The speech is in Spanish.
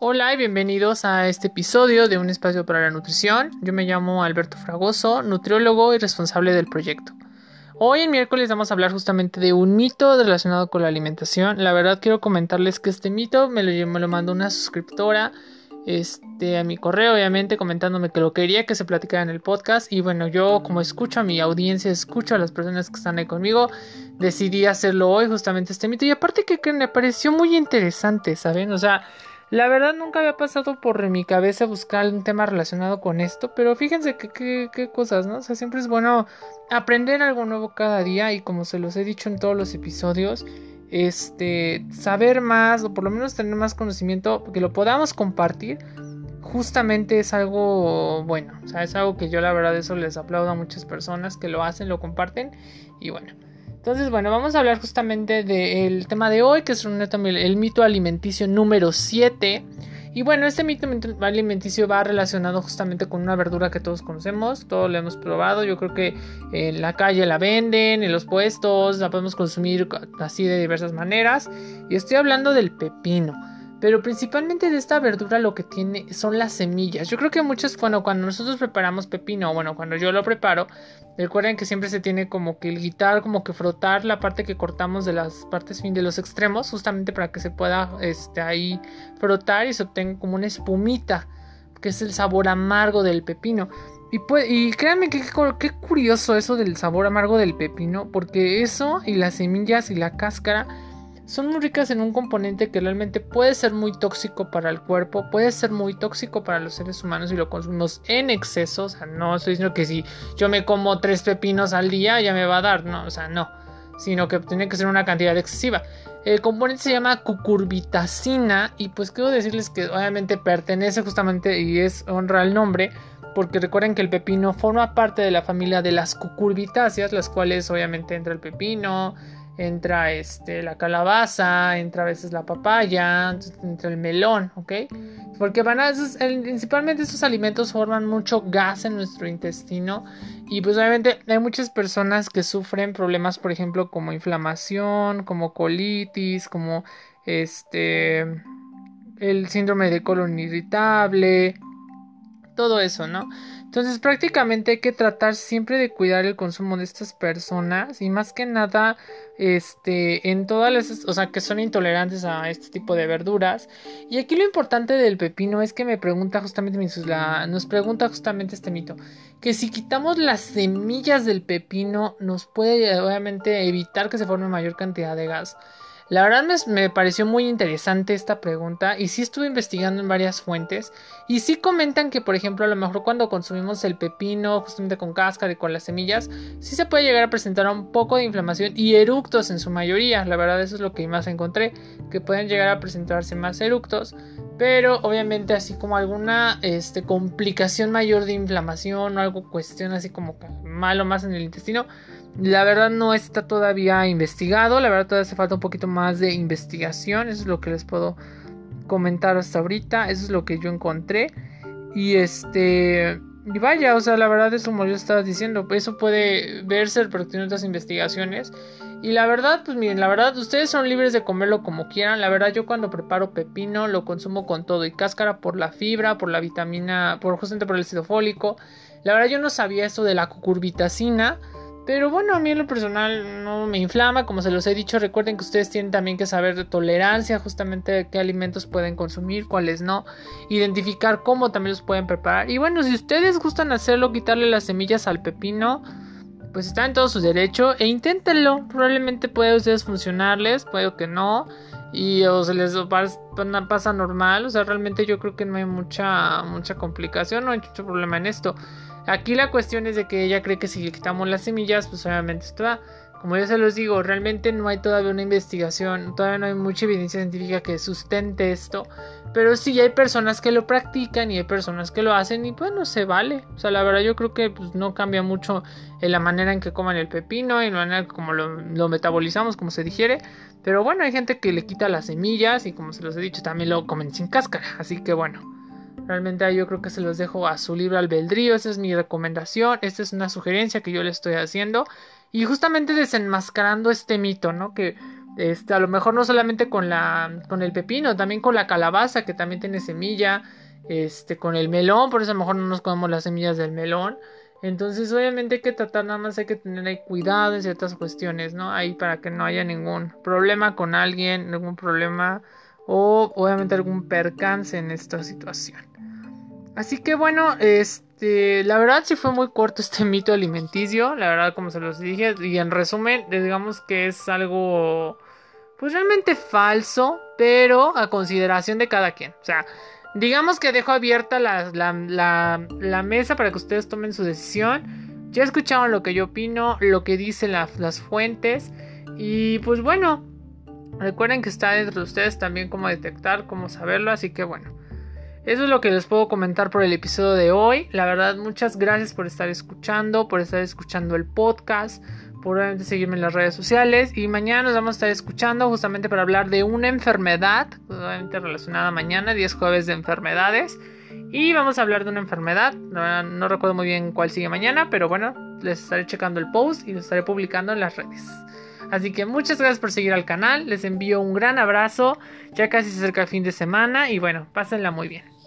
Hola y bienvenidos a este episodio de Un Espacio para la Nutrición. Yo me llamo Alberto Fragoso, nutriólogo y responsable del proyecto. Hoy en miércoles vamos a hablar justamente de un mito relacionado con la alimentación. La verdad quiero comentarles que este mito me lo, me lo mandó una suscriptora este, a mi correo, obviamente, comentándome que lo quería que se platicara en el podcast. Y bueno, yo como escucho a mi audiencia, escucho a las personas que están ahí conmigo, decidí hacerlo hoy, justamente este mito. Y aparte que, que me pareció muy interesante, ¿saben? O sea, la verdad nunca había pasado por mi cabeza buscar un tema relacionado con esto, pero fíjense qué cosas, ¿no? O sea, siempre es bueno aprender algo nuevo cada día y como se los he dicho en todos los episodios, este, saber más o por lo menos tener más conocimiento, que lo podamos compartir, justamente es algo bueno, o sea, es algo que yo la verdad eso les aplaudo a muchas personas que lo hacen, lo comparten y bueno. Entonces, bueno, vamos a hablar justamente del tema de hoy, que es el mito alimenticio número 7. Y bueno, este mito alimenticio va relacionado justamente con una verdura que todos conocemos, todos la hemos probado, yo creo que en la calle la venden, en los puestos, la podemos consumir así de diversas maneras. Y estoy hablando del pepino. Pero principalmente de esta verdura lo que tiene son las semillas. Yo creo que muchas, cuando, cuando nosotros preparamos pepino, bueno, cuando yo lo preparo, recuerden que siempre se tiene como que el guitar, como que frotar la parte que cortamos de las partes fin de los extremos, justamente para que se pueda este, ahí frotar y se obtenga como una espumita, que es el sabor amargo del pepino. Y, pues, y créanme que qué curioso eso del sabor amargo del pepino, porque eso y las semillas y la cáscara son muy ricas en un componente que realmente puede ser muy tóxico para el cuerpo, puede ser muy tóxico para los seres humanos si lo consumimos en exceso. O sea, no estoy diciendo que si yo me como tres pepinos al día ya me va a dar, no, o sea, no, sino que tiene que ser una cantidad excesiva. El componente se llama cucurbitacina y pues quiero decirles que obviamente pertenece justamente y es honra el nombre porque recuerden que el pepino forma parte de la familia de las cucurbitáceas, las cuales obviamente entra el pepino, entra este, la calabaza, entra a veces la papaya, entra el melón, ¿ok? Porque van a, principalmente estos alimentos forman mucho gas en nuestro intestino y pues obviamente hay muchas personas que sufren problemas, por ejemplo, como inflamación, como colitis, como este, el síndrome de colon irritable, todo eso, ¿no? Entonces prácticamente hay que tratar siempre de cuidar el consumo de estas personas y más que nada este en todas las o sea que son intolerantes a este tipo de verduras y aquí lo importante del pepino es que me pregunta justamente nos pregunta justamente este mito que si quitamos las semillas del pepino nos puede obviamente evitar que se forme mayor cantidad de gas la verdad me, pareció muy interesante esta pregunta y sí estuve investigando en varias fuentes y sí comentan que por ejemplo a lo mejor cuando consumimos el pepino justamente con cáscara y con las semillas sí se puede llegar a presentar un poco de inflamación y eructos en su mayoría, la verdad eso es lo que más encontré, que pueden llegar a presentarse más eructos, pero obviamente así como alguna este, complicación mayor de inflamación o algo cuestión así como malo más en el intestino la verdad no está todavía investigado, la verdad todavía hace falta un poquito más de investigación, eso es lo que les puedo comentar hasta ahorita, eso es lo que yo encontré. Y este, y vaya, o sea, la verdad es como yo estaba diciendo, eso puede verse tiene otras investigaciones. Y la verdad, pues miren, la verdad, ustedes son libres de comerlo como quieran. La verdad, yo cuando preparo pepino lo consumo con todo y cáscara por la fibra, por la vitamina, por justamente por el ácido fólico. La verdad, yo no sabía eso de la cucurbitacina. Pero bueno, a mí en lo personal no me inflama, como se los he dicho, recuerden que ustedes tienen también que saber de tolerancia, justamente qué alimentos pueden consumir, cuáles no, identificar cómo también los pueden preparar. Y bueno, si ustedes gustan hacerlo, quitarle las semillas al pepino, pues está en todo su derecho e inténtenlo. Probablemente puede ustedes funcionarles, puede que no. Y o se les pasa normal, o sea, realmente yo creo que no hay mucha mucha complicación, no hay mucho problema en esto. Aquí la cuestión es de que ella cree que si le quitamos las semillas, pues obviamente esto va. Como yo se los digo, realmente no hay todavía una investigación, todavía no hay mucha evidencia científica que sustente esto. Pero sí hay personas que lo practican y hay personas que lo hacen y pues no se vale. O sea, la verdad yo creo que pues, no cambia mucho en la manera en que coman el pepino y en la manera como lo, lo metabolizamos, como se digiere. Pero bueno, hay gente que le quita las semillas y como se los he dicho, también lo comen sin cáscara. Así que bueno. Realmente yo creo que se los dejo a su libre albedrío. Esa es mi recomendación. Esta es una sugerencia que yo le estoy haciendo. Y justamente desenmascarando este mito, ¿no? Que Este, a lo mejor no solamente con la con el pepino, también con la calabaza que también tiene semilla, este, con el melón, por eso a lo mejor no nos comemos las semillas del melón. Entonces, obviamente hay que tratar, nada más hay que tener ahí cuidado en ciertas cuestiones, ¿no? Ahí para que no haya ningún problema con alguien, ningún problema o obviamente algún percance en esta situación. Así que bueno, este, la verdad sí fue muy corto este mito alimenticio, la verdad como se los dije, y en resumen, digamos que es algo pues realmente falso, pero a consideración de cada quien. O sea, digamos que dejo abierta la, la, mesa para que ustedes tomen su decisión. Ya escucharon lo que yo opino, lo que dicen las fuentes. Y pues bueno, recuerden que está dentro de ustedes también cómo detectar, cómo saberlo. Así que bueno, eso es lo que les puedo comentar por el episodio de hoy. La verdad, muchas gracias por estar escuchando, por estar escuchando el podcast por seguirme en las redes sociales y mañana nos vamos a estar escuchando justamente para hablar de una enfermedad, obviamente relacionada mañana, 10 jueves de enfermedades y vamos a hablar de una enfermedad, no, recuerdo muy bien cuál sigue mañana, pero bueno, les estaré checando el post y lo estaré publicando en las redes. Así que muchas gracias por seguir al canal, les envío un gran abrazo, ya casi se acerca el fin de semana y bueno, pásenla muy bien.